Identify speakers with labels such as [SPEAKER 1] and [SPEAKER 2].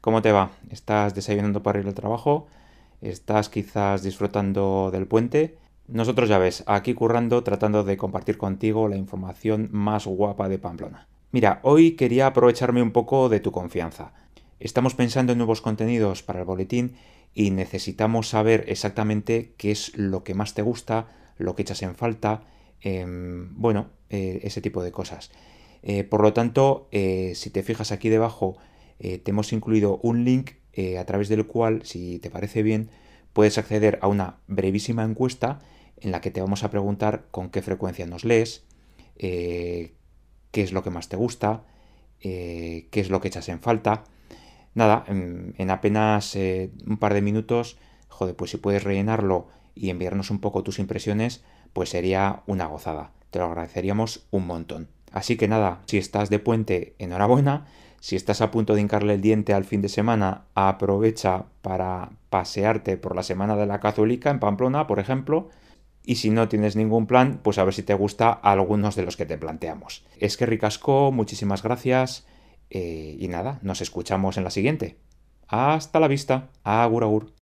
[SPEAKER 1] ¿Cómo te va? ¿Estás desayunando para ir al trabajo? ¿Estás quizás disfrutando del puente? Nosotros ya ves, aquí currando tratando de compartir contigo la información más guapa de Pamplona. Mira, hoy quería aprovecharme un poco de tu confianza. Estamos pensando en nuevos contenidos para el boletín y necesitamos saber exactamente qué es lo que más te gusta, lo que echas en falta, em, bueno, eh, ese tipo de cosas. Eh, por lo tanto, eh, si te fijas aquí debajo, te hemos incluido un link a través del cual, si te parece bien, puedes acceder a una brevísima encuesta en la que te vamos a preguntar con qué frecuencia nos lees, qué es lo que más te gusta, qué es lo que echas en falta. Nada, en, apenas un par de minutos, joder, pues si puedes rellenarlo y enviarnos un poco tus impresiones, pues sería una gozada. Te lo agradeceríamos un montón. Así que nada, si estás de puente, enhorabuena. Si estás a punto de hincarle el diente al fin de semana, aprovecha para pasearte por la Semana de la Católica en Pamplona, por ejemplo. Y si no tienes ningún plan, pues a ver si te gusta algunos de los que te planteamos. Es que ricasco, muchísimas gracias. Eh, y nada, nos escuchamos en la siguiente. Hasta la vista. Agur, agur.